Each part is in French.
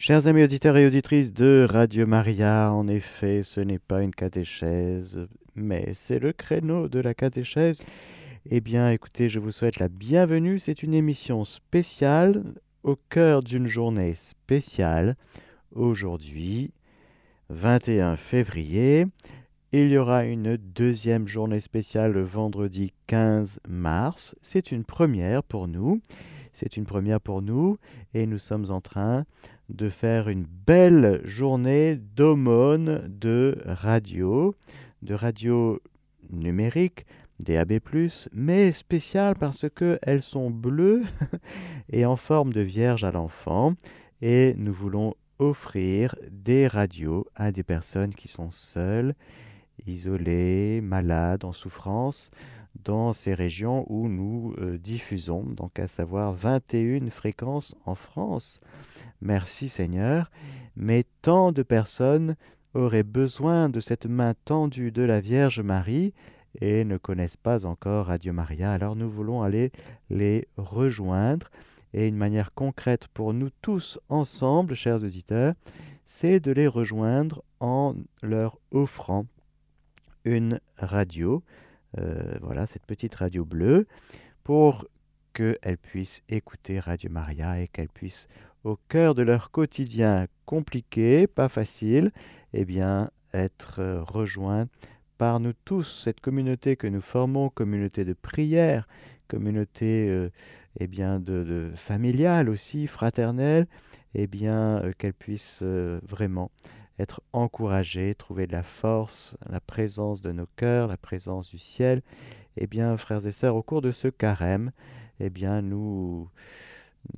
Chers amis auditeurs et auditrices de Radio Maria, en effet, ce n'est pas une catéchèse, mais c'est le créneau de la catéchèse. Eh bien, écoutez, je vous souhaite la bienvenue. C'est une émission spéciale au cœur d'une journée spéciale. Aujourd'hui, 21 février, il y aura une deuxième journée spéciale le vendredi 15 mars. C'est une première pour nous. C'est une première pour nous et nous sommes en train de faire une belle journée d'aumône de radio, de radio numérique, DAB+, mais spéciale parce qu'elles sont bleues et en forme de vierge à l'enfant et nous voulons offrir des radios à des personnes qui sont seules, isolées, malades, en souffrance, dans ces régions où nous euh, diffusons, donc à savoir 21 fréquences en France. Merci Seigneur, mais tant de personnes auraient besoin de cette main tendue de la Vierge Marie et ne connaissent pas encore Radio Maria. Alors nous voulons aller les rejoindre et une manière concrète pour nous tous ensemble, chers auditeurs, c'est de les rejoindre en leur offrant une radio voilà, cette petite radio bleue, pour qu'elles puissent écouter Radio Maria et qu'elles puissent, au cœur de leur quotidien compliqué, pas facile, eh bien, être euh, rejointes par nous tous, cette communauté que nous formons, communauté de prière, communauté euh, eh bien, de, familiale aussi, fraternelle, eh bien, qu'elles puissent vraiment être encouragés, trouver de la force, la présence de nos cœurs, la présence du ciel. Eh bien, frères et sœurs, au cours de ce carême, eh bien, nous,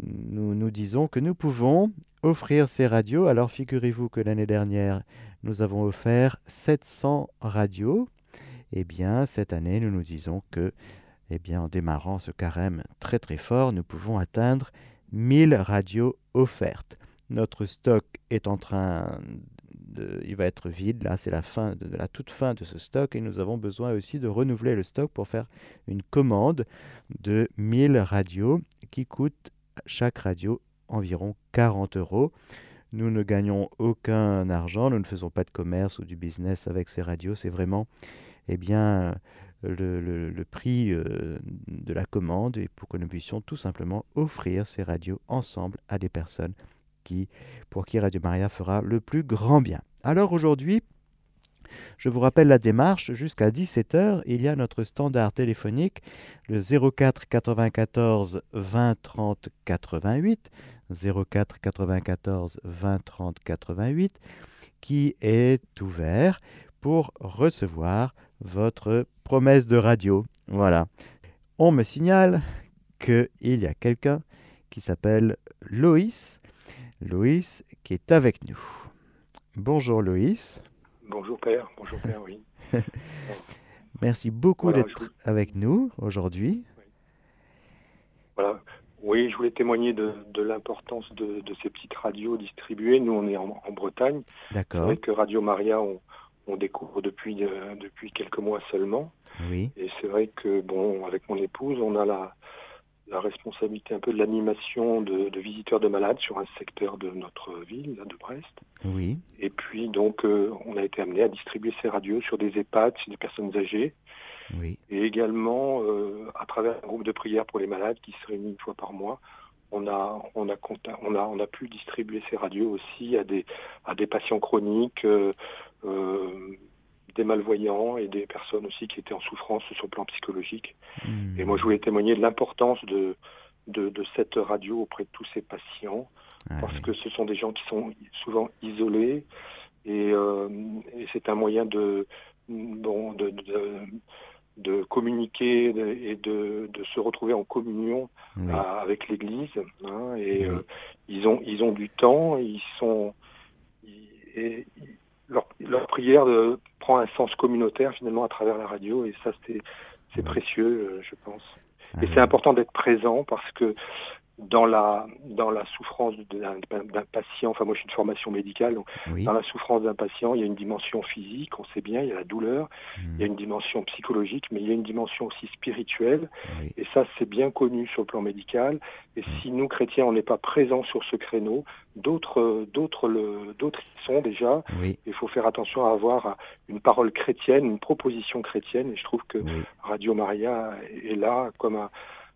nous nous disons que nous pouvons offrir ces radios. Alors, figurez-vous que l'année dernière, nous avons offert 700 radios. Eh bien, cette année, nous nous disons que, eh bien, en démarrant ce carême très très fort, nous pouvons atteindre 1000 radios offertes. Notre stock est en train il va être vide. Là, c'est la fin de, la toute fin de ce stock et nous avons besoin aussi de renouveler le stock pour faire une commande de 1000 radios qui coûte chaque radio environ 40 euros. Nous ne gagnons aucun argent, nous ne faisons pas de commerce ou du business avec ces radios. C'est vraiment, eh bien, le, prix euh, de la commande et pour que nous puissions tout simplement offrir ces radios ensemble à des personnes qui, pour qui Radio Maria fera le plus grand bien. Alors aujourd'hui, je vous rappelle la démarche, jusqu'à 17h, il y a notre standard téléphonique, le 04 94 20 30 88, 04 94 20 30 88, qui est ouvert pour recevoir votre promesse de radio. Voilà. On me signale qu'il y a quelqu'un qui s'appelle Loïs Loïs qui est avec nous. Bonjour Loïs. Bonjour Père, bonjour Père, oui. Merci beaucoup d'être avec nous aujourd'hui. Voilà. Oui, je voulais témoigner de, l'importance de, ces petites radios distribuées. Nous, on est en, Bretagne. D'accord. Avec Radio Maria, on, découvre depuis, euh, depuis quelques mois seulement. Oui. Et c'est vrai que, bon, avec mon épouse, on a la, la responsabilité un peu de l'animation de, visiteurs de malades sur un secteur de notre ville, de Brest. Oui. Et puis donc euh, on a été amené à distribuer ces radios sur des EHPAD, sur des personnes âgées. Oui. Et également euh, à travers un groupe de prière pour les malades qui se réunit une fois par mois. On a, on a, on a, on a pu distribuer ces radios aussi à des, à des patients chroniques, euh, des malvoyants et des personnes aussi qui étaient en souffrance sur le plan psychologique. Hmm. Et moi, je voulais témoigner de l'importance de, de, cette radio auprès de tous ces patients, ah parce que ce sont des gens qui sont souvent isolés, et, euh, c'est un moyen de, bon, de, de, communiquer et de, de, se retrouver en communion avec l'Église. Hein, et euh, ils, ont, ils ont du temps, ils sont... Et, leur, leur prière de, prend un sens communautaire finalement à travers la radio et ça c'est c'est précieux, euh, je pense. Et c'est important d'être présent parce que dans la, dans la souffrance d'un patient, enfin moi je suis de formation médicale, donc dans la souffrance d'un patient, il y a une dimension physique, on sait bien, il y a la douleur, il y a hmm. une dimension psychologique, mais il y a une dimension aussi spirituelle, et ça c'est bien connu sur le plan médical, et si nous chrétiens on n'est pas présents sur ce créneau, d'autres d'autres d'autres y sont déjà, il faut faire attention à avoir une parole chrétienne, une proposition chrétienne, et je trouve que Radio Maria est là comme un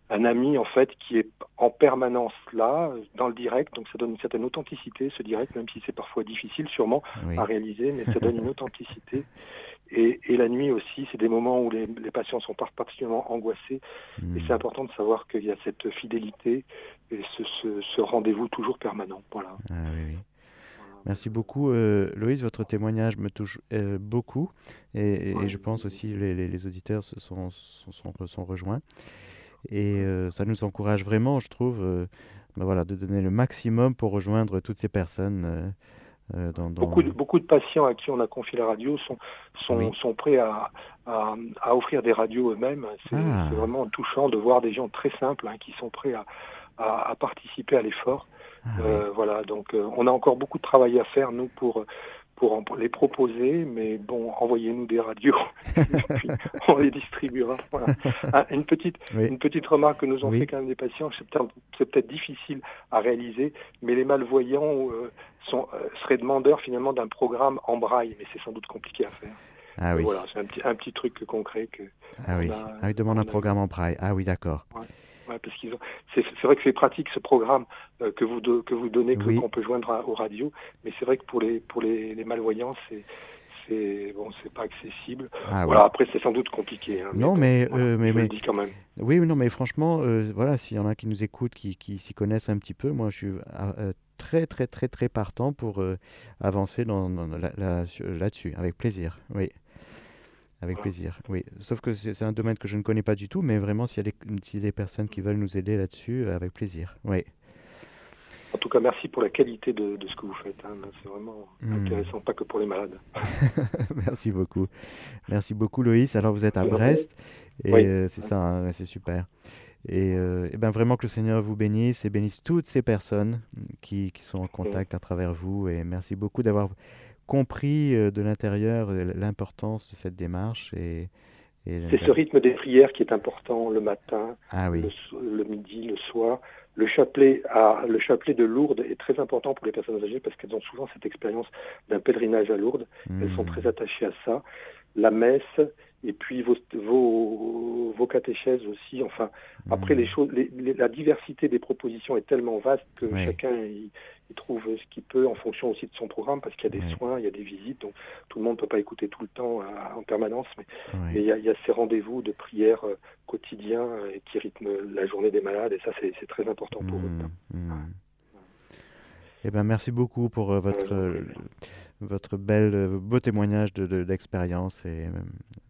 un ami en fait qui est en permanence là dans le direct, donc ça donne une certaine authenticité ce direct, même si c'est parfois difficile sûrement à réaliser, mais ça donne une authenticité. Et, la nuit aussi, c'est des moments où les, patients sont particulièrement angoissés, et hmm. c'est important de savoir qu'il y a cette fidélité et ce, rendez-vous toujours permanent. Voilà. Ah Merci beaucoup, euh, Loïs. Votre témoignage me touche euh, beaucoup et, je pense aussi les, les, auditeurs se sont, sont, sont, sont rejoints. Et euh, ça nous encourage vraiment, je trouve, euh, ben voilà, de donner le maximum pour rejoindre toutes ces personnes. Euh, dans, Beaucoup, de, beaucoup, de, patients à qui on a confié la radio sont, sont, sont prêts à, à, à, offrir des radios eux-mêmes. C'est ah. vraiment touchant de voir des gens très simples hein, qui sont prêts à, à participer à l'effort. Ah voilà, donc on a encore beaucoup de travail à faire, nous, pour, pour les proposer, mais bon, envoyez-nous des radios, on les distribuera. Ah, une, petite, une petite remarque que nous ont fait quand même des patients, c'est peut-être difficile à réaliser, mais les malvoyants euh, sont, euh, seraient demandeurs finalement d'un programme en braille, mais c'est sans doute compliqué à faire. Ah oui. Voilà, c'est un petit, un petit truc concret que. Ah oui, ah, ils demandent un programme en braille. Ah oui, d'accord. Ouais, parce qu'ils ont... c'est, vrai que c'est pratique ce programme euh, que vous que vous donnez qu'on peut joindre aux radios, mais c'est vrai que pour les pour les, malvoyants c'est c'est bon, c'est pas accessible. Ah voilà, après c'est sans doute compliqué. Hein, non, mais euh, mais, mais dis quand même. Oui, non, mais franchement, euh, voilà, s'il y en a qui nous écoutent, qui, qui s'y connaissent un petit peu, moi je suis très très très très partant pour avancer dans, là-dessus, avec plaisir. Oui. Avec plaisir, oui. Sauf que c'est un domaine que je ne connais pas du tout, mais vraiment, s'il y, a des personnes qui veulent nous aider là-dessus, euh, avec plaisir, oui. En tout cas, merci pour la qualité de, ce que vous faites. Hein. C'est vraiment hmm. intéressant, pas que pour les malades. merci beaucoup. Merci beaucoup, Loïs. Alors, vous êtes à Brest, et euh, c'est ça, hein, c'est super. Et, euh, et, ben vraiment que le Seigneur vous bénisse et bénisse toutes ces personnes qui, qui sont en contact à travers vous. Et merci beaucoup d'avoir compris euh, de l'intérieur euh, l'importance de cette démarche. Et, c'est ce rythme des prières qui est important le matin, ah le, midi, le soir. Le chapelet, à, le chapelet de Lourdes est très important pour les personnes âgées parce qu'elles ont souvent cette expérience d'un pèlerinage à Lourdes. Elles sont très hmm. attachées à ça. La messe, et puis vos, vos, vos catéchèses aussi. Enfin, après, hmm. les choses, la diversité des propositions est tellement vaste que chacun il trouve ce qu'il peut en fonction aussi de son programme, parce qu'il y a des soins, il y a des visites, donc tout le monde ne peut pas écouter tout le temps euh, en permanence, mais, il, y a, ces rendez-vous de prière euh, quotidiens euh, qui rythment la journée des malades, et ça c'est très important pour eux. Mmh, mmh. Eh ben, merci beaucoup pour votre, votre belle, beau témoignage d'expérience. De, et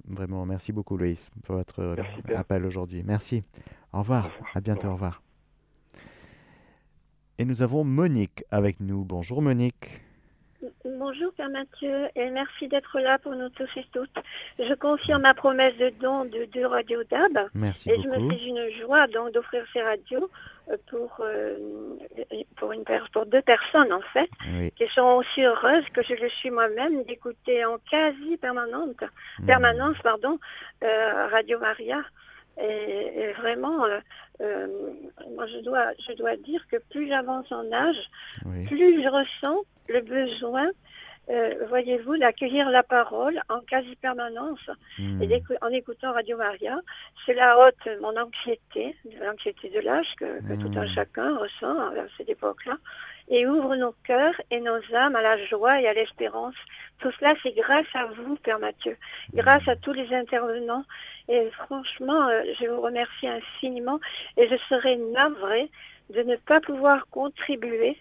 vraiment, merci beaucoup, Loïs, pour votre appel aujourd'hui. Merci. Au revoir. À bientôt. Au revoir. Et nous avons Monique avec nous. Bonjour Monique. Bonjour Père Mathieu et merci d'être là pour nous tous et toutes. Je confirme ma promesse de don de deux radios DAB. Merci et beaucoup. je me fais une joie donc d'offrir ces radios euh, pour, euh, pour, une, pour deux personnes en fait, qui sont aussi heureuses que je le suis moi-même d'écouter en quasi permanente, hmm. permanence pardon, euh, Radio Maria. Et, vraiment, euh, euh, moi, je dois, je dois dire que plus j'avance en âge, plus je ressens le besoin, euh, voyez-vous, d'accueillir la parole en quasi-permanence hmm. et en écoutant Radio Maria. Cela ôte mon anxiété, l'anxiété de l'âge que, tout un hmm. chacun ressent à cette époque-là et ouvre nos cœurs et nos âmes à la joie et à l'espérance. Tout cela, c'est grâce à vous, Père Mathieu, grâce à tous les intervenants. Et franchement, euh, je vous remercie infiniment et je serais navrée de ne pas pouvoir contribuer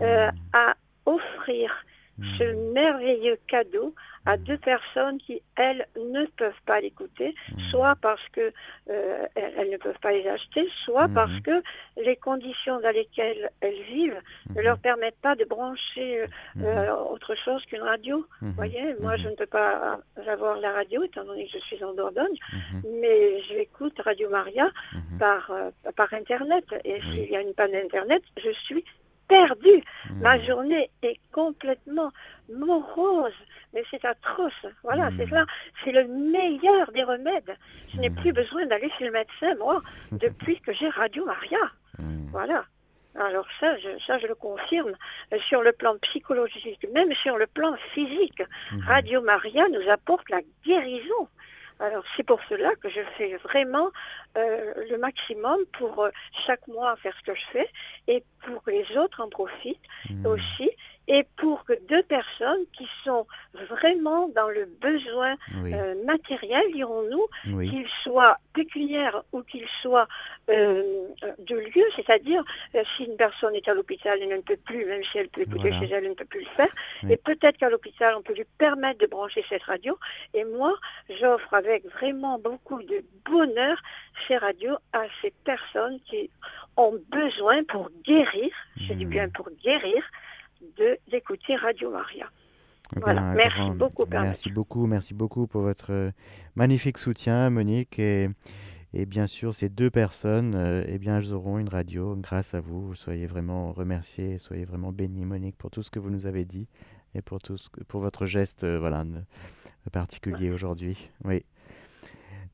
euh, à offrir ce merveilleux cadeau à mmh. deux personnes qui, elles, ne peuvent pas l'écouter, mmh. soit parce que euh, elles, ne peuvent pas les acheter, soit parce que les conditions dans lesquelles elles vivent ne leur permettent pas de brancher euh, autre chose qu'une radio. Vous voyez, moi, je ne peux pas avoir la radio, étant donné que je suis en Dordogne, mais j'écoute Radio Maria par, euh, par Internet. Et s'il y a une panne Internet, je suis perdue. Ma journée est complètement morose mais c'est atroce. Voilà, c'est ça. C'est le meilleur des remèdes. Je n'ai plus besoin d'aller chez le médecin, moi, depuis que j'ai Radio Maria. Voilà. Alors ça je, ça, je le confirme. Sur le plan psychologique, même sur le plan physique, Radio Maria nous apporte la guérison. Alors c'est pour cela que je fais vraiment euh, le maximum pour euh, chaque mois faire ce que je fais et pour que les autres en profitent aussi et pour que deux personnes qui sont vraiment dans le besoin euh, matériel, dirons-nous, qu'ils soient pécuniaires ou qu'ils soient euh, de lieu, c'est-à-dire euh, si une personne est à l'hôpital, elle ne peut plus, même si elle peut écouter chez elle, elle ne peut plus le faire, et peut-être qu'à l'hôpital, on peut lui permettre de brancher cette radio, et moi, j'offre avec vraiment beaucoup de bonheur ces radios à ces personnes qui ont besoin pour guérir, je dis bien pour guérir, d'écouter Radio Maria. Eh voilà, merci beaucoup. Merci beaucoup, merci beaucoup pour votre euh, magnifique soutien, Monique. Et, et bien sûr, ces deux personnes, euh, eh bien, elles auront une radio grâce à vous. Soyez vraiment remerciés, soyez vraiment bénis, Monique, pour tout ce que vous nous avez dit et pour, tout pour votre geste euh, voilà, particulier aujourd'hui. Oui.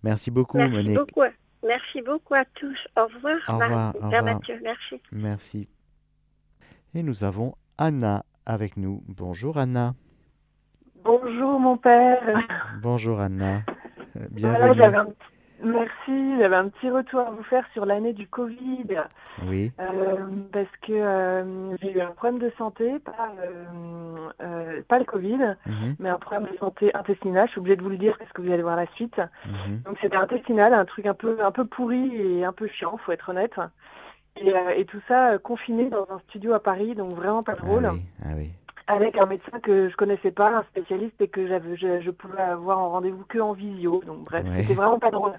Merci beaucoup, merci Monique. Beaucoup. Merci beaucoup à tous. Au revoir. Au revoir. Au revoir. Mathieu, merci. Merci. Et nous avons Anna avec nous. Bonjour Anna. Bonjour mon père. Bonjour Anna. Euh, bienvenue. Merci, j'avais un petit retour à vous faire sur l'année du Covid. Oui. Euh, parce que euh, j'ai eu un problème de santé, pas, pas le Covid, mhm. mais un problème de santé intestinale. Je suis obligée de vous le dire parce que vous allez voir la suite. Mhm. Donc c'était intestinal, un truc un peu, un peu pourri et un peu chiant, faut être honnête. Euh, et, tout ça euh, confiné dans un studio à Paris, donc vraiment pas ah drôle. Ah oui, Avec un médecin que je connaissais pas, un spécialiste, et que j'avais, je, pouvais avoir en rendez-vous que en visio. Donc bref, c'était vraiment pas drôle.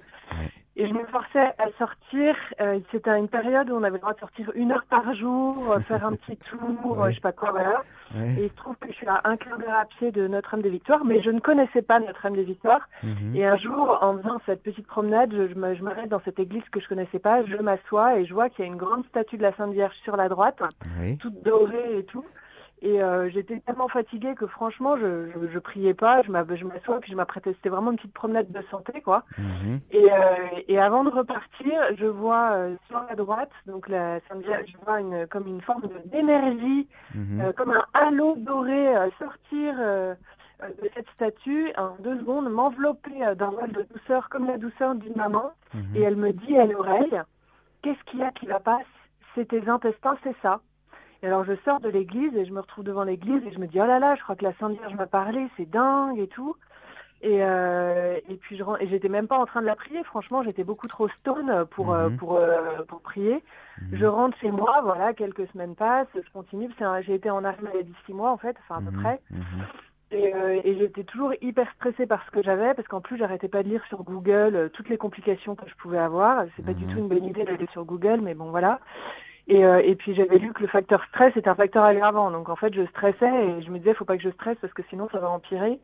Et je me forçais à sortir. Euh, c'était une période où on avait le droit de sortir une heure par jour, faire un petit tour, je sais pas quoi, voilà. Et il se trouve que je suis à un quart d'heure à pied de Notre-Dame des Victoires, mais je ne connaissais pas Notre-Dame des Victoires. Mhm. Et un jour, en faisant cette petite promenade, je, m'arrête dans cette église que je connaissais pas, je m'assois et je vois qu'il y a une grande statue de la Sainte Vierge sur la droite, toute dorée et tout. Et euh, j'étais tellement fatiguée que franchement, je, je, priais pas, je m'assois, puis je m'apprêtais. C'était vraiment une petite promenade de santé, quoi. Mhm. Et, euh, et, avant de repartir, je vois euh, sur la droite, donc la je vois une, comme une forme d'énergie, mhm. comme un halo doré sortir de cette statue en deux secondes, m'envelopper d'un voile de douceur comme la douceur d'une maman. Mhm. Et elle me dit à l'oreille, qu'est-ce qu'il y a qui va pas? C'est tes intestins, c'est ça. Et alors je sors de l'église et je me retrouve devant l'église et je me dis oh là là, je crois que la Sainte Vierge m'a parlé, c'est dingue et tout. Et, euh, et puis je et j'étais même pas en train de la prier, franchement, j'étais beaucoup trop stone pour euh, mhm. pour euh, pour prier. Mhm. Je rentre chez moi, voilà, quelques semaines passent, je continue. J'ai été en arrêt maladie six mois en fait, enfin à peu mhm. près. Et, et j'étais toujours hyper stressée par ce que j'avais, parce qu'en plus j'arrêtais pas de lire sur Google toutes les complications que je pouvais avoir. C'est pas du tout une bonne idée d'aller sur Google, mais bon voilà. Et, euh, et puis j'avais lu que le facteur stress est un facteur aggravant. Donc en fait, je stressais et je me disais, faut pas que je stresse parce que sinon ça va empirer.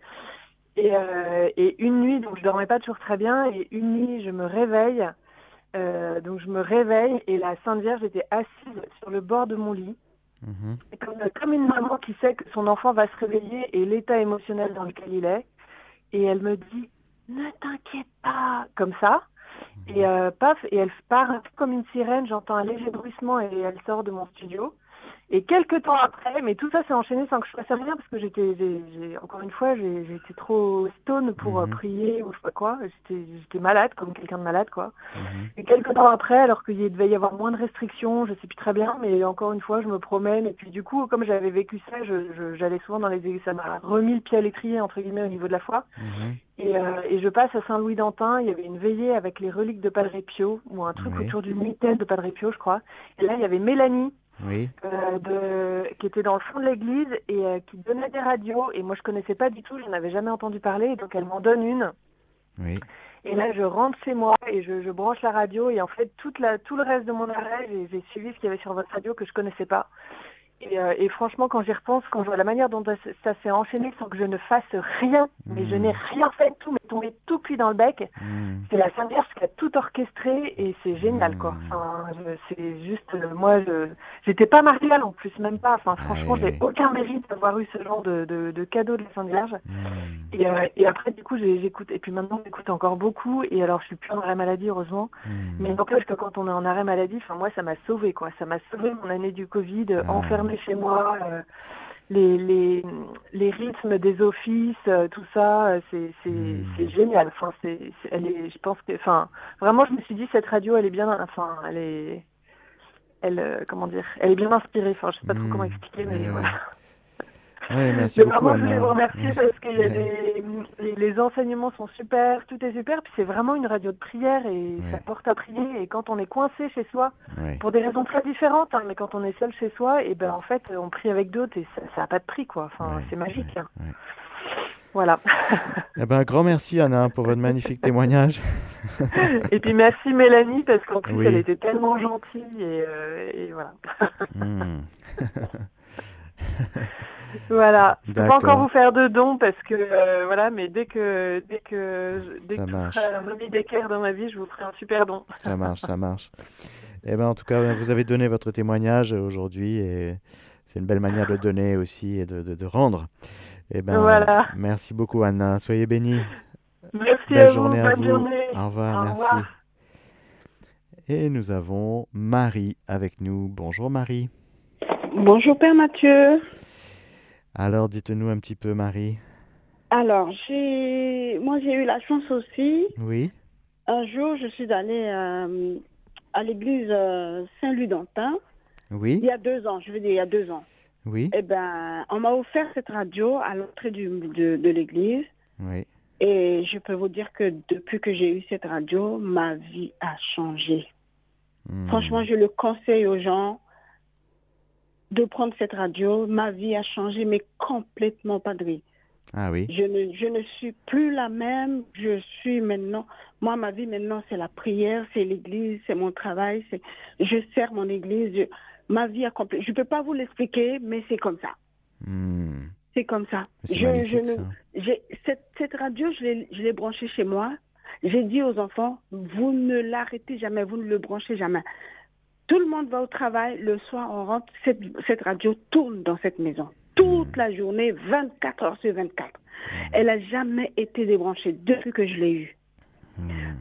Et, euh, et une nuit, donc je dormais pas toujours très bien. Et une nuit, je me réveille. Euh, donc je me réveille et la Sainte Vierge était assise sur le bord de mon lit. Mhm. Comme, comme une maman qui sait que son enfant va se réveiller et l'état émotionnel dans lequel il est. Et elle me dit, ne t'inquiète pas, comme ça. Et euh, paf, et elle part comme une sirène, j'entends un léger bruissement et elle sort de mon studio. Et quelques temps après, mais tout ça s'est enchaîné sans que je fasse rien parce que j'étais, encore une fois, j'étais trop stone pour euh, mhm. prier ou je sais pas quoi. J'étais malade, comme quelqu'un de malade, quoi. Mhm. Et quelques temps après, alors qu'il devait y avoir moins de restrictions, je sais plus très bien, mais encore une fois, je me promène. Et puis du coup, comme j'avais vécu ça, j'allais souvent dans les ça m'a remis le pied à l'étrier, entre guillemets, au niveau de la foi. Mhm. Et, euh, et, je passe à Saint-Louis-d'Antin, il y avait une veillée avec les reliques de Padre Pio, ou un truc autour du mitaine de Padre Pio, je crois. Et là, il y avait Mélanie de, qui était dans le fond de l'église et qui donnait des radios. Et moi, je connaissais pas du tout, je n'avais jamais entendu parler. Donc, elle m'en donne une. Oui. Et là, je rentre chez moi et je, je, branche la radio. Et en fait, toute la, tout le reste de mon arrêt, j'ai suivi ce qu'il y avait sur votre radio que je connaissais pas. Et, euh, et, franchement, quand j'y repense, quand je vois la manière dont ça, s'est enchaîné sans que je ne fasse rien, mais je n'ai rien fait, tout m'est tombé tout cuit dans le bec. Mmh. C'est la Sainte Vierge qui a tout orchestré et c'est génial, quoi. Mmh. Enfin, c'est juste, euh, moi, je j'étais pas mariale en plus, même pas. Enfin, franchement, j'ai aucun mérite d'avoir eu ce genre de, de, de, cadeau de la Sainte Vierge. Mmh. Et, euh, et, après, du coup, j'écoute, et puis maintenant, j'écoute encore beaucoup. Et alors, je suis plus en arrêt maladie, heureusement. Mais n'empêche que quand on est en arrêt maladie, enfin, moi, ça m'a sauvé, quoi. Ça m'a sauvé mon année du Covid, enfermée chez moi, euh, les, les, les, rythmes des offices, euh, tout ça, euh, c'est hmm. génial. Enfin, c'est elle est, je pense que, enfin, vraiment, je me suis dit cette radio, elle est bien, enfin, elle est, elle, comment dire, elle est bien inspirée. Enfin, je sais pas trop comment hmm. expliquer, mais voilà. Ouais, merci beaucoup, vraiment, je voulais vous remercier parce que les, enseignements sont super, tout est super. Puis c'est vraiment une radio de prière et ça porte à prier. Et quand on est coincé chez soi, pour des raisons très différentes, hein, mais quand on est seul chez soi, et ben en fait, on prie avec d'autres et ça n'a pas de prix, quoi. Enfin, c'est magique. Hein. Voilà. eh ben, un grand merci Anna pour votre magnifique témoignage. et puis merci Mélanie parce qu'en plus elle était tellement gentille et, euh, voilà. Hmm. Voilà. Je peux pas encore vous faire de dons parce que euh, voilà, mais dès que dès que dès ça que marche. un remis d'équerre dans ma vie, je vous ferai un super don. Ça marche, ça marche. Eh ben en tout cas, vous avez donné votre témoignage aujourd'hui et c'est une belle manière de donner aussi et de, de, rendre. Eh ben voilà. merci beaucoup Anna, soyez bénie. Merci belle à vous, journée à vous. Journée. Au revoir, merci. Et nous avons Marie avec nous. Bonjour Marie. Bonjour Père Mathieu. Alors, dites-nous un petit peu, Marie. Alors, j'ai, moi, j'ai eu la chance aussi. Oui. Un jour, je suis allée euh, à l'église euh, Saint-Louis-d'Antin. Oui. Il y a deux ans, je veux dire, il y a deux ans. Oui. Eh ben, on m'a offert cette radio à l'entrée de, de l'église. Oui. Et je peux vous dire que depuis que j'ai eu cette radio, ma vie a changé. Hmm. Franchement, je le conseille aux gens de prendre cette radio, ma vie a changé, mais complètement, Padre. Ah oui. Je ne, je ne suis plus la même. Je suis maintenant. Moi, ma vie maintenant, c'est la prière, c'est l'église, c'est mon travail. C'est, je sers mon église. ma vie a complètement. Je ne peux pas vous l'expliquer, mais c'est comme ça. Hmm. C'est comme ça. Je, je ne, cette, cette radio, je l'ai, je l'ai branchée chez moi. J'ai dit aux enfants, vous ne l'arrêtez jamais, vous ne le branchez jamais. Tout le monde va au travail, le soir on rentre, cette, radio tourne dans cette maison. Toute la journée, 24 heures sur 24. Elle n'a jamais été débranchée depuis que je l'ai eue.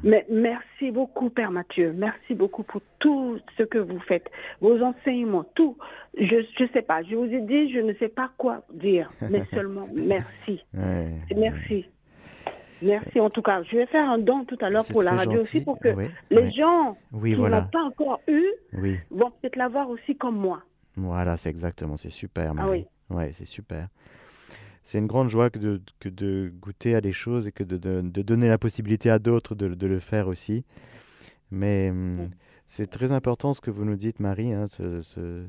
Mais merci beaucoup, Père Mathieu. Merci beaucoup pour tout ce que vous faites, vos enseignements, tout. Je ne sais pas, je vous ai dit, je ne sais pas quoi dire, mais seulement merci. Merci. Merci en tout cas. Je vais faire un don tout à l'heure pour la radio aussi pour que les gens qui n'ont pas encore eu vont peut-être l'avoir aussi comme moi. Voilà, c'est exactement, c'est super. Ah oui. Ouais, c'est super. C'est une grande joie que de, que de goûter à des choses et que de, de, de donner la possibilité à d'autres de, le faire aussi. Mais hum, c'est très important ce que vous nous dites, Marie. Hein, ce,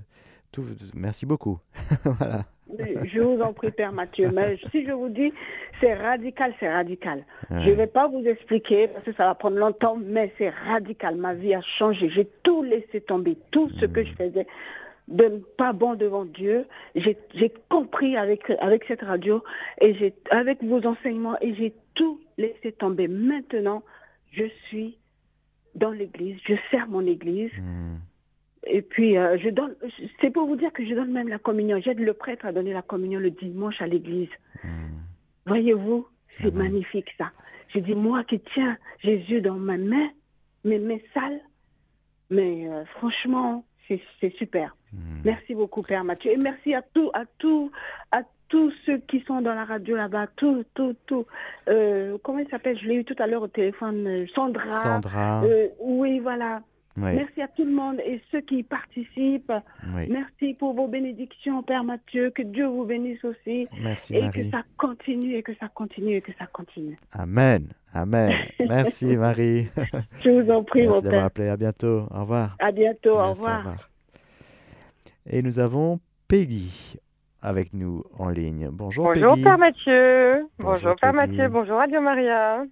tout, merci beaucoup. voilà. Je vous en prie, Père Mathieu. Mais si je vous dis, c'est radical, c'est radical. Je ne vais pas vous expliquer parce que ça va prendre longtemps, mais c'est radical. Ma vie a changé. J'ai tout laissé tomber, tout ce que je faisais de pas bon devant Dieu. J'ai compris avec, avec cette radio et j'ai avec vos enseignements et j'ai tout laissé tomber. Maintenant, je suis dans l'église, je sers mon église. Hmm. Et puis, euh, je donne, c'est pour vous dire que je donne même la communion. J'aide le prêtre à donner la communion le dimanche à l'église. Hmm. Voyez-vous, c'est magnifique ça. Je dis, moi qui tiens Jésus dans ma main, mes mains sales, mais euh, franchement, c'est super. Hmm. Merci beaucoup, Père Mathieu. Et merci à tous, à tous, à tous ceux qui sont dans la radio là-bas, tout, tout, tout. Euh, comment il s'appelle? Je l'ai eu tout à l'heure au téléphone, Sandra. Sandra. oui, voilà. Merci à tout le monde et ceux qui participent. Merci pour vos bénédictions, Père Mathieu. Que Dieu vous bénisse aussi. Merci, et que ça continue, et que ça continue, et que ça continue. Amen. Amen. Merci, Marie. Je vous en prie, Merci d'avoir appelé. À bientôt. Au revoir. À bientôt. au, revoir. Et nous avons Peggy avec nous en ligne. Bonjour, bonjour Père Mathieu. Bonjour, Père Mathieu. Bonjour Radio Maria.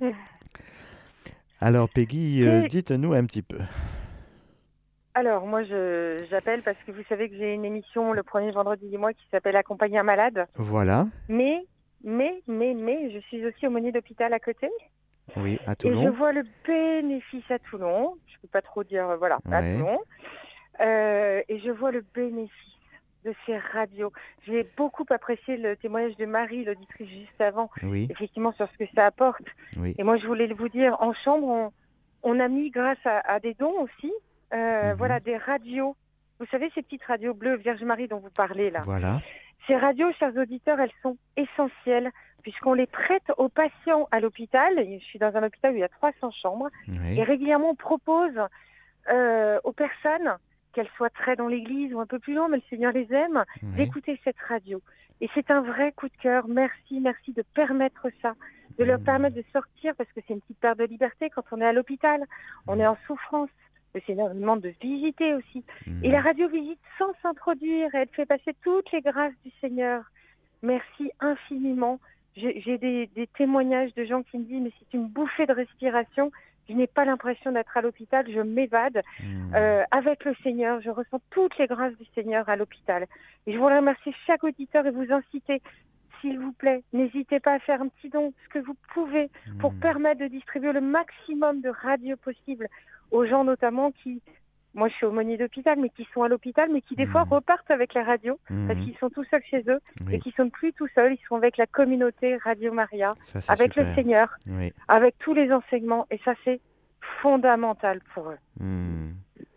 Alors Peggy, euh, dites-nous un petit peu. Alors moi j'appelle parce que vous savez que j'ai une émission le premier vendredi du mois qui s'appelle Accompagner un malade. Voilà. Mais, mais, mais, mais, je suis aussi aumônier d'hôpital à côté. Oui, à Toulon. Et je vois le bénéfice à Toulon. Je ne peux pas trop dire, voilà, à Toulon. Euh, et je vois le bénéfice de ces radios. J'ai beaucoup apprécié le témoignage de Marie, l'auditrice juste avant, oui. effectivement sur ce que ça apporte. Oui. Et moi, je voulais vous dire, en chambre, on, a mis, grâce à, des dons aussi, euh, mhm. voilà, des radios. Vous savez, ces petites radios bleues Vierge Marie dont vous parlez là. Voilà. Ces radios, chers auditeurs, elles sont essentielles puisqu'on les prête aux patients à l'hôpital. Je suis dans un hôpital où il y a 300 chambres. Et régulièrement, on propose euh, aux personnes qu'elles soient très dans l'église ou un peu plus loin, mais le Seigneur les aime, d'écouter cette radio. Et c'est un vrai coup de cœur. Merci, merci de permettre ça, de leur permettre de sortir, parce que c'est une petite perte de liberté quand on est à l'hôpital, on est en souffrance. Le Seigneur nous demande de visiter aussi. Et la radio visite sans s'introduire, elle fait passer toutes les grâces du Seigneur. Merci infiniment. J'ai des, des, témoignages de gens qui me disent, mais c'est une bouffée de respiration je n'ai pas l'impression d'être à l'hôpital, je m'évade hmm. euh, avec le Seigneur, je ressens toutes les grâces du Seigneur à l'hôpital. Et je voudrais remercier chaque auditeur et vous inciter, s'il vous plaît, n'hésitez pas à faire un petit don, ce que vous pouvez, pour hmm. permettre de distribuer le maximum de radios possible aux gens notamment qui moi je suis aumônier d'hôpital, mais qui sont à l'hôpital, mais qui des fois mmh. repartent avec la radio, parce mmh. qu'ils sont tout seuls chez eux, et qui sont plus tout seuls, ils sont avec la communauté Radio Maria, avec le Seigneur, avec tous les enseignements, et ça c'est fondamental pour eux. Mmh.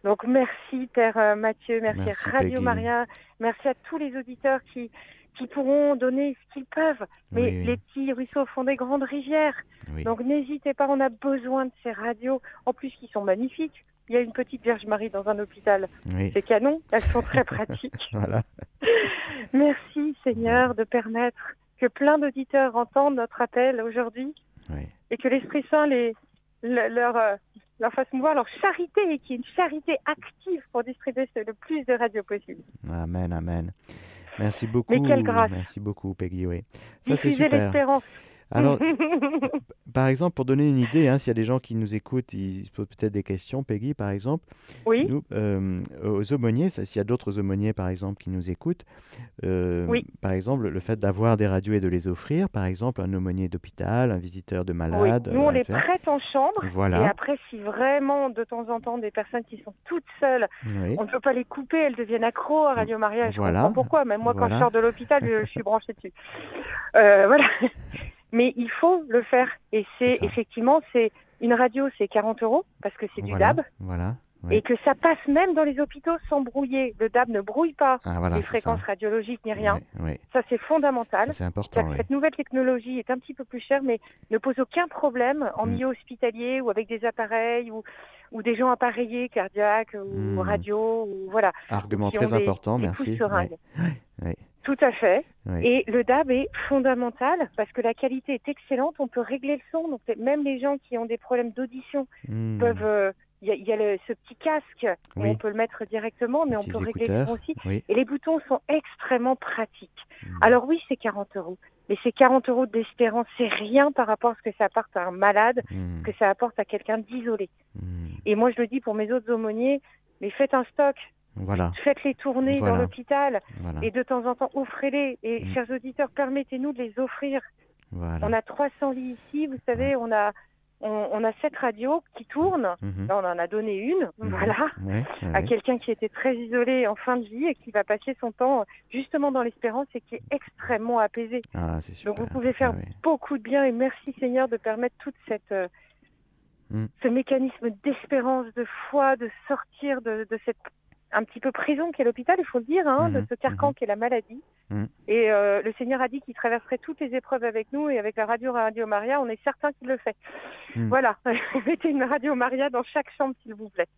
Donc merci Père euh, Mathieu, merci, Radio Maria, merci à tous les auditeurs qui, qui pourront donner ce qu'ils peuvent. Mais les petits ruisseaux au fond des grandes rivières. Donc n'hésitez pas, on a besoin de ces radios, en plus qui sont magnifiques il y a une petite Vierge Marie dans un hôpital. C'est canon, elles sont très pratiques. voilà. Merci Seigneur de permettre que plein d'auditeurs entendent notre appel aujourd'hui et que l'Esprit Saint les, leur, euh, leur fasse mouvoir leur charité et qu'il y ait une charité active pour distribuer le plus de radios possible. Amen, amen. Merci beaucoup. Mais quelle grâce. Merci beaucoup, Peggy. Oui. Ça, c'est super. l'espérance. Alors, par exemple, pour donner une idée, hein, s'il y a des gens qui nous écoutent, ils se posent peut-être des questions, Peggy, par exemple. Oui. Nous, euh, aux aumôniers, s'il y a d'autres aumôniers, par exemple, qui nous écoutent, euh, par exemple, le fait d'avoir des radios et de les offrir, par exemple, un aumônier d'hôpital, un visiteur de malade. Oui. Nous, on les prête en chambre. Voilà. Et après, si vraiment, de temps en temps, des personnes qui sont toutes seules, on ne peut pas les couper, elles deviennent accros à Radio Maria. Je voilà. comprends pourquoi. Même moi, quand je sors de l'hôpital, je, je suis branchée dessus. Euh, voilà. Mais il faut le faire. Et c'est effectivement, c'est une radio, c'est 40 euros parce que c'est du DAB. Voilà. Et que ça passe même dans les hôpitaux sans brouiller. Le DAB ne brouille pas ah, les fréquences radiologiques ni rien. Ça, c'est fondamental. C'est important. Cette nouvelle technologie est un petit peu plus chère, mais ne pose aucun problème en mm. milieu hospitalier ou avec des appareils ou, ou des gens appareillés, cardiaques ou mm. radio. Ou, voilà. Argument très important, merci. Tout à fait. Et le DAB est fondamental parce que la qualité est excellente. On peut régler le son. Donc même les gens qui ont des problèmes d'audition hmm. peuvent. Euh, il y a, ce petit casque où on peut le mettre directement, mais on peut régler le son aussi. Et les boutons sont extrêmement pratiques. Hmm. Alors oui, c'est 40 euros. Mais ces 40 euros d'espérance, c'est rien par rapport à ce que ça apporte à un malade, hmm. ce que ça apporte à quelqu'un d'isolé. Et moi, je le dis pour mes autres aumôniers, mais faites un stock. Voilà. Faites-les tourner dans l'hôpital et de temps en temps offrez-les. Et mm. chers auditeurs, permettez-nous de les offrir. On a 300 lits ici, vous savez, on a on, a cette radio qui tourne. Mm-hmm. on en a donné une, mm-hmm. voilà, à quelqu'un qui était très isolé en fin de vie et qui va passer son temps justement dans l'espérance et qui est extrêmement apaisé. Ah, Donc vous pouvez faire ah beaucoup de bien et merci Seigneur de permettre toute cette euh, mm. ce mécanisme d'espérance, de foi, de sortir de, de cette un petit peu prison qu'est l'hôpital, il faut le dire, hein, de mhm. ce carcan mhm. qu'est la maladie. Mhm. Et euh, le Seigneur a dit qu'il traverserait toutes les épreuves avec nous et avec la radio Radio Maria, on est certain qu'il le fait. Voilà, mettez une Radio Maria dans chaque chambre, s'il vous plaît.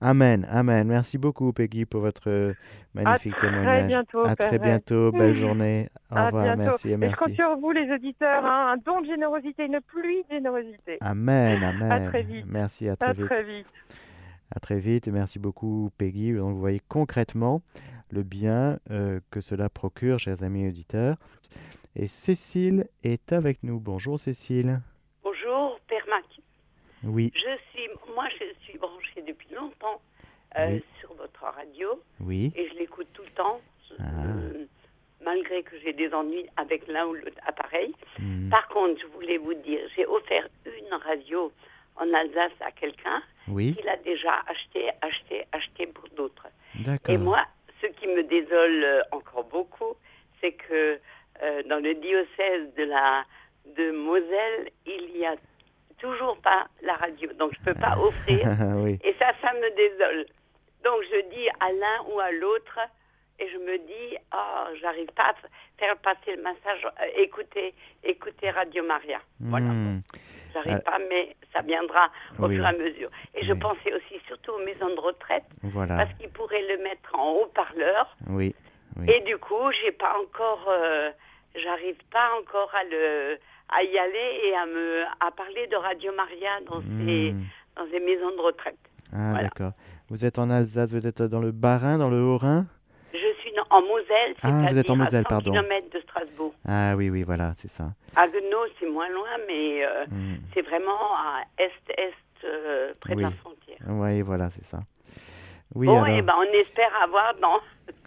Amen, amen. Merci beaucoup, Peggy, pour votre euh, magnifique à témoignage. Très bientôt, à très bientôt. Belle journée. Au revoir. Merci et merci. je compte sur vous, les auditeurs. Hein, un don de générosité, une pluie de générosité. Amen, amen. À très vite. Merci, à très à vite. Très vite. À très vite merci beaucoup Peggy. Donc, vous voyez concrètement le bien que cela procure, chers amis auditeurs. Et Cécile est avec nous. Bonjour Cécile. Bonjour Père Mac. Oui. Je suis, moi je suis branchée depuis longtemps euh, sur votre radio. Oui. Et je l'écoute tout le temps, ah. euh, malgré que j'ai des ennuis avec l'un ou l'autre appareil. Hmm. Par contre, je voulais vous dire, j'ai offert une radio en Alsace à quelqu'un oui. qui l'a déjà acheté, acheté, acheté pour d'autres. Et moi, ce qui me désole euh, encore beaucoup, c'est que euh, dans le diocèse de la de Moselle, il n'y a toujours pas la radio, donc je ne peux pas offrir. Et ça, ça me désole. Donc je dis à l'un ou à l'autre, et je me dis, oh, j'arrive pas à faire passer le message, euh, écoutez, écoutez Radio Maria. Voilà. Hmm. J'arrive euh, pas, mais ça viendra au fur et à mesure. Et je pensais aussi surtout aux maisons de retraite, voilà. parce qu'ils pourraient le mettre en haut-parleur. Oui. Et du coup, j'ai pas encore j'arrive pas encore à le à y aller et à me à parler de Radio Maria dans hmm. ces dans ces maisons de retraite. Ah d'accord. Vous êtes en Alsace, vous êtes dans le Bas-Rhin, dans le Haut-Rhin? En Moselle, ah, vous êtes en Moselle, à 100 pardon. km de Strasbourg. Ah oui, oui, voilà, c'est ça. Haguenau, c'est moins loin, mais euh, hmm. c'est vraiment à est-est, euh, près de la frontière. Oui, voilà, c'est ça. Oui, bon, et eh ben, on espère avoir dans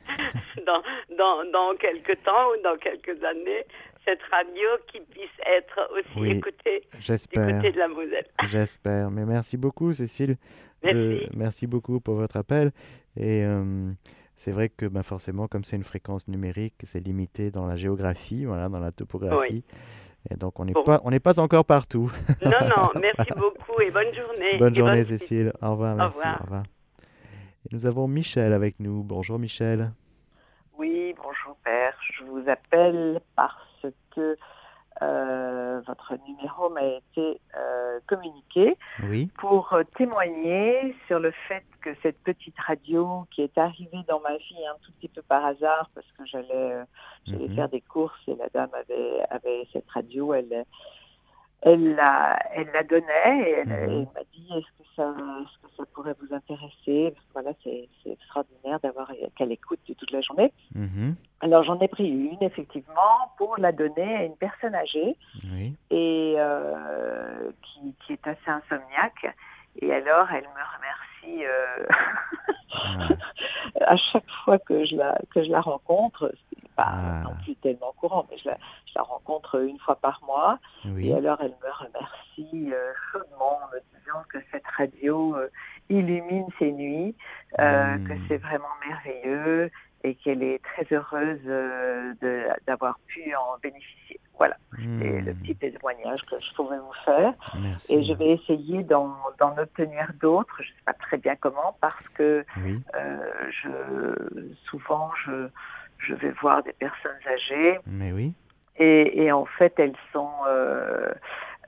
dans, dans, dans quelques temps ou dans quelques années cette radio qui puisse être aussi écoutée du de la Moselle. J'espère. Mais merci beaucoup, Cécile. Merci. merci beaucoup pour votre appel. Et euh, c'est vrai que ben, forcément, comme c'est une fréquence numérique, c'est limité dans la géographie, voilà, dans la topographie. Et donc, on n'est pas, on n'est pas encore partout. non, non, merci beaucoup et bonne journée. Bonne journée, Cécile. Au revoir, merci. Au revoir. Et nous avons Michel avec nous. Bonjour, Michel. Oui, bonjour père. Je vous appelle parce que euh, votre numéro m'a été euh, communiqué pour témoigner sur le fait que cette petite radio qui est arrivée dans ma vie un tout petit peu par hasard parce que j'allais euh, mhm. faire des courses et la dame avait, avait cette radio, elle, elle la, elle la donnait et elle, mhm. m'a dit est-ce que ça, est-ce que ça pourrait vous intéresser? Parce que voilà, c'est, extraordinaire d'avoir qu'elle écoute toute la journée. Mhm. Alors j'en ai pris une effectivement pour la donner à une personne âgée et euh, qui, qui, est assez insomniaque. Et alors elle me remercie euh, ah. à chaque fois que je la que je la rencontre. C'est pas ah. non plus tellement courant, mais je la, je la rencontre une fois par mois. Et alors, elle me remercie euh, chaudement en me disant que cette radio euh, illumine ses nuits, euh, hmm. que c'est vraiment merveilleux et qu'elle est très heureuse d'avoir pu en bénéficier. Voilà, c'est hmm. le petit témoignage que je pouvais vous faire. Et je vais essayer d'en obtenir d'autres. Je ne sais pas très bien comment parce que je, souvent je, je vais voir des personnes âgées. Mais oui. Et, en fait, elles sont. Euh,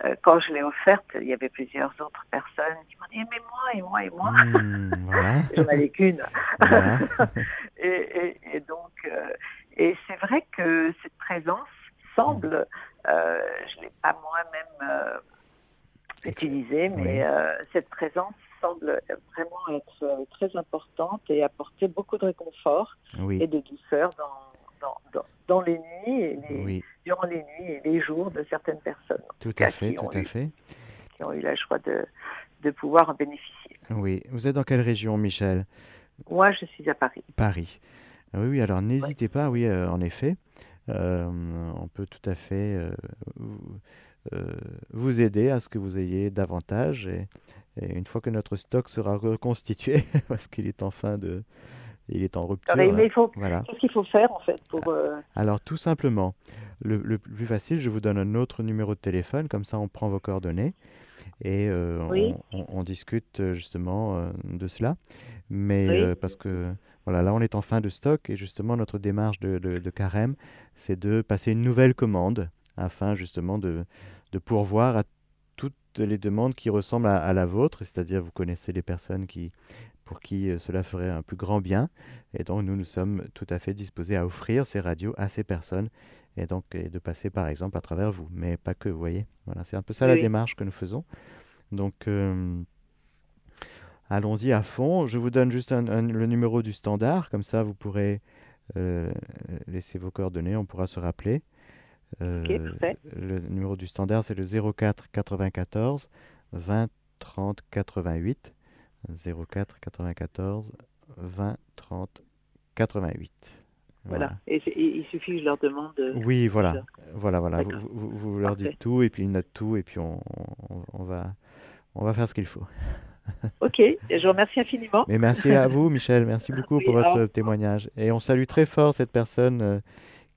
euh, quand je l'ai offerte, il y avait plusieurs autres personnes qui m'ont dit Mais moi, et moi, et moi. Mmh, voilà. J'en avais qu'une. et, donc, euh, et c'est vrai que cette présence semble, je ne l'ai pas moi-même utilisée, mais cette présence semble vraiment être très importante et apporter beaucoup de réconfort et de douceur dans, dans, dans, les nuits et les, durant les nuits et les jours de certaines personnes. Tout à fait, tout à fait. Qui ont eu la joie de, de pouvoir en bénéficier. Oui. Vous êtes dans quelle région, Michel? Moi, je suis à Paris. Paris. Ah oui, oui, alors n'hésitez pas, oui, euh, en effet. Euh, on peut tout à fait euh, vous, aider à ce que vous ayez davantage. Et, et, une fois que notre stock sera reconstitué, parce qu'il est en fin de, il est en rupture. mais il faut, Qu'est-ce qu'il faut faire en fait pour euh, Alors tout simplement, le, plus facile, je vous donne un autre numéro de téléphone, comme ça on prend vos coordonnées et euh, on, discute euh, justement de cela. Mais parce que voilà, là on est en fin de stock et justement notre démarche de, de, carême, c'est de passer une nouvelle commande afin justement de, de pourvoir à toutes les demandes qui ressemblent à, à la vôtre, c'est-à-dire vous connaissez les personnes qui pour qui euh, cela ferait un plus grand bien. Et donc nous, nous sommes tout à fait disposés à offrir ces radios à ces personnes et donc de passer par exemple à travers vous, mais pas que, vous voyez. Voilà, c'est un peu ça la démarche que nous faisons. Donc, euh, allons-y à fond. Je vous donne juste le numéro du standard, comme ça vous pourrez laisser vos coordonnées, on pourra se rappeler. le numéro du standard, c'est le 04 94 20 30 88. 04 94 20 30 88. Voilà. Et, il suffit que je leur demande. oui, voilà. Voilà, voilà. Vous, vous, leur dites tout et puis ils notent tout et puis on, on, va, on va faire ce qu'il faut. ok, je vous remercie infiniment. Mais merci à vous, Michel. Merci beaucoup pour votre témoignage. Et on salue très fort cette personne euh,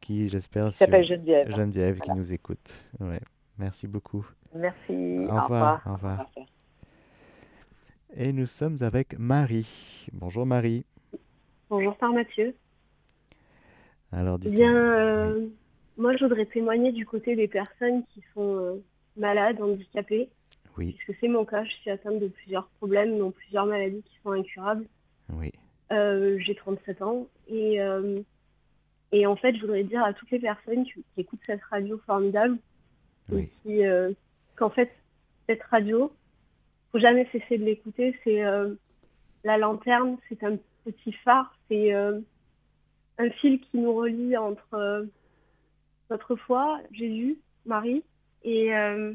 qui, j'espère, s'appelle Geneviève. Geneviève qui nous écoute. Ouais. Merci beaucoup. Merci. Au revoir. Au revoir. Et nous sommes avec Marie. Bonjour Marie. Bonjour Père Mathieu. Alors, Bien, euh, moi je voudrais témoigner du côté des personnes qui sont euh, malades, handicapées. Oui. Parce que c'est mon cas, je suis atteinte de plusieurs problèmes, dont plusieurs maladies qui sont incurables. Oui. Euh, j'ai 37 ans et, et en fait, je voudrais dire à toutes les personnes qui, écoutent cette radio formidable qu'en fait, cette radio, faut jamais cesser de l'écouter. C'est la lanterne, c'est un petit phare, c'est un fil qui nous relie entre euh, notre foi, Jésus, Marie, et euh,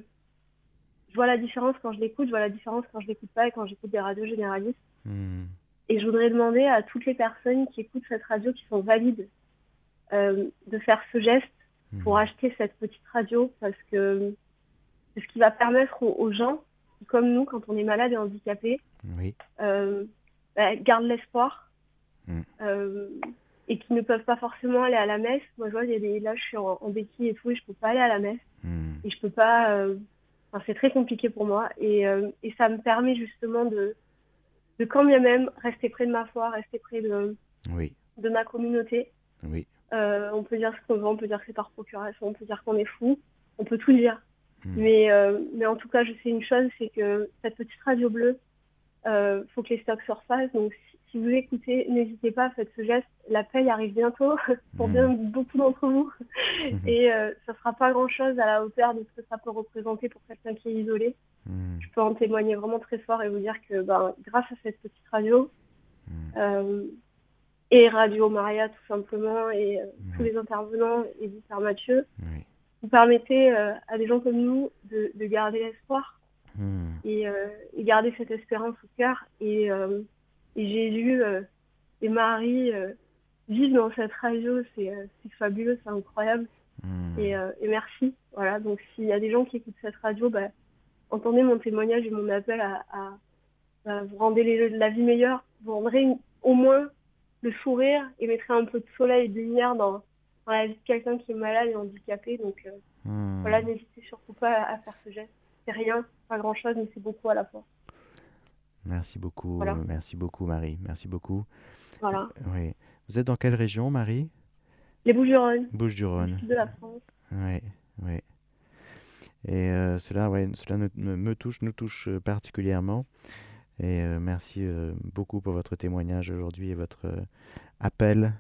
je vois la différence quand je l'écoute, je vois la différence quand je l'écoute pas et quand j'écoute des radios généralistes. Hmm. Et je voudrais demander à toutes les personnes qui écoutent cette radio, qui sont valides, euh, de faire ce geste pour hmm. acheter cette petite radio parce que c'est ce qui va permettre aux, gens qui, comme nous, quand on est malade et handicapé, oui. bah, gardent l'espoir. Hmm et qui ne peuvent pas forcément aller à la messe. Moi, je vois, il y a des, là, je suis en, béquille et tout, et je peux pas aller à la messe. Hmm. Et je peux pas. Euh, enfin, c'est très compliqué pour moi. Et, euh, et, ça me permet justement de, de, quand bien même, rester près de ma foi, rester près de, oui. de ma communauté. Oui. Euh, on peut dire ce qu'on veut, on peut dire que c'est par procuration, on peut dire qu'on est fou, on peut tout dire. Hmm. Mais, mais en tout cas, je sais une chose, c'est que cette petite radio bleue, il faut que les stocks se refassent. Donc, si vous écoutez, n'hésitez pas, faites ce geste. La paye arrive bientôt pour bien mmh. beaucoup d'entre vous. Mmh. Et euh, ça ne sera pas grand-chose à la hauteur de ce que ça peut représenter pour quelqu'un qui est isolé. Je peux en témoigner vraiment très fort et vous dire que ben, grâce à cette petite radio, euh, et Radio Maria tout simplement, et euh, tous les intervenants, et vous, Père Mathieu, vous permettez à des gens comme nous de, garder l'espoir et, et, garder cette espérance au cœur. Et et Jésus euh, et Marie euh, vivent dans cette radio, c'est euh, fabuleux, c'est incroyable. Hmm. Et, merci. Voilà, donc s'il y a des gens qui écoutent cette radio, bah, entendez mon témoignage et mon appel à, à, vous rendez la vie meilleure, vous rendrez au moins le sourire et mettrez un peu de soleil et de lumière dans, vie de quelqu'un qui est malade et handicapé. Donc hmm. voilà, n'hésitez surtout pas à, à faire ce geste. C'est rien, pas grand chose, mais c'est beaucoup à la fois. Merci beaucoup, merci beaucoup Marie, merci beaucoup. Voilà. Oui. Vous êtes dans quelle région, Marie? Les Bouches-du-Rhône. Bouches-du-Rhône. De la France. Oui, oui. Et euh, cela, ouais, cela me, touche, nous touche euh, particulièrement. Et euh, merci beaucoup pour votre témoignage aujourd'hui et votre appel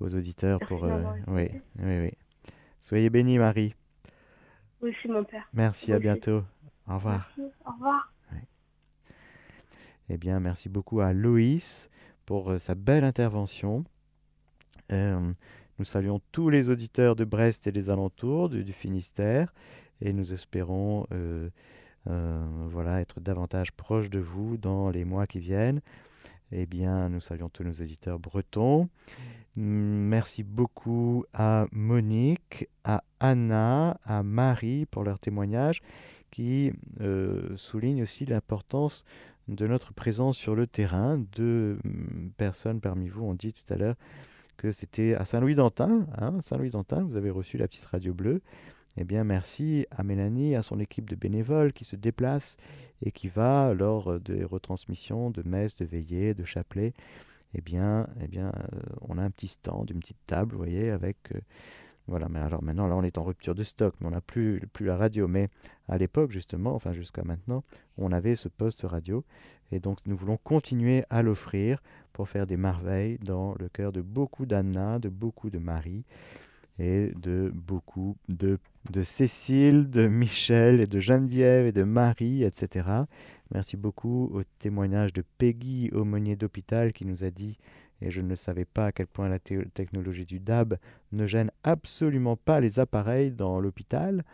aux auditeurs pour. oui, oui, oui. Soyez bénis, Marie. Oui, mon père. Merci, à bientôt. Au revoir. Merci. Au revoir. Eh bien, merci beaucoup à Loïs pour euh, sa belle intervention. Euh, nous saluons tous les auditeurs de Brest et des alentours, du, Finistère, et nous espérons euh, voilà, être davantage proches de vous dans les mois qui viennent. Eh bien, nous saluons tous nos auditeurs bretons. Merci beaucoup à Monique, à Anna, à Marie pour leur témoignage qui souligne aussi l'importance de notre présence sur le terrain. Deux mm, personnes parmi vous ont dit tout à l'heure que c'était à Saint-Louis-d'Antin. Hein, Saint-Louis-d'Antin, vous avez reçu la petite radio bleue. Eh bien, merci à Mélanie, à son équipe de bénévoles qui se déplacent et qui va, lors des retransmissions de messes, de veillées, de chapelets, eh bien, eh bien euh, on a un petit stand, une petite table, vous voyez, avec euh, voilà, mais alors maintenant, là, on est en rupture de stock, mais on n'a plus, plus la radio. Mais à l'époque, justement, enfin jusqu'à maintenant, on avait ce poste radio. Et donc, nous voulons continuer à l'offrir pour faire des merveilles dans le cœur de beaucoup d'Anna, de beaucoup de Marie. et de beaucoup de, de Cécile, de Michel de Geneviève et de Marie, etc. Merci beaucoup au témoignage de Peggy, aumônier d'hôpital, qui nous a dit, et je ne savais pas à quel point la technologie du DAB ne gêne absolument pas les appareils dans l'hôpital.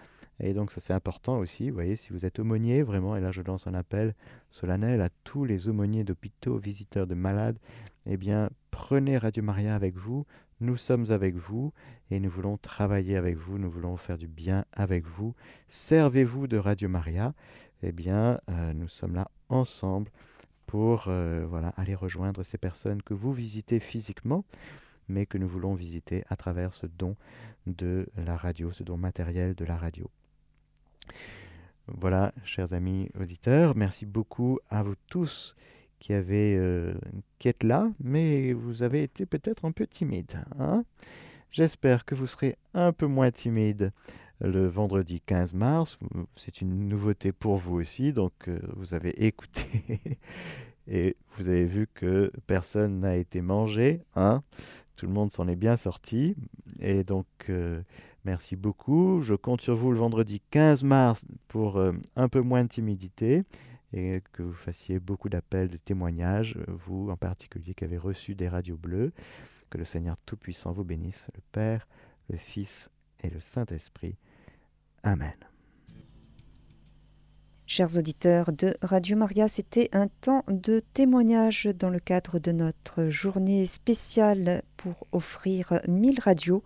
Et donc ça c'est important aussi, vous voyez, si vous êtes aumônier, vraiment, et là je lance un appel solennel à tous les aumôniers d'hôpitaux, visiteurs de malades, eh bien prenez Radio Maria avec vous, nous sommes avec vous et nous voulons travailler avec vous, nous voulons faire du bien avec vous. Servez-vous de Radio Maria, eh bien euh, nous sommes là ensemble pour euh, voilà, aller rejoindre ces personnes que vous visitez physiquement, mais que nous voulons visiter à travers ce don de la radio, ce don matériel de la radio. Voilà, chers amis auditeurs, merci beaucoup à vous tous qui, avez, euh, là, mais vous avez été peut-être un peu timide. Hein J'espère que vous serez un peu moins timide le vendredi 15 mars. C'est une nouveauté pour vous aussi, donc euh, vous avez écouté et vous avez vu que personne n'a été mangé. Hein Tout le monde s'en est bien sorti. Et donc, euh, Merci beaucoup. Je compte sur vous le vendredi 15 mars pour euh, un peu moins de timidité et que vous fassiez beaucoup d'appels, de témoignages, vous en particulier qui avez reçu des radios bleues. Que le Seigneur Tout-Puissant vous bénisse, le Père, le Fils et le Saint-Esprit. Amen. Chers auditeurs de Radio Maria, c'était un temps de témoignage dans le cadre de notre journée spéciale pour offrir 1000 radios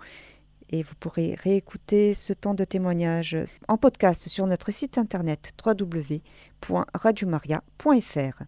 et vous pourrez réécouter ce temps de témoignage en podcast sur notre site internet www.radiomaria.fr.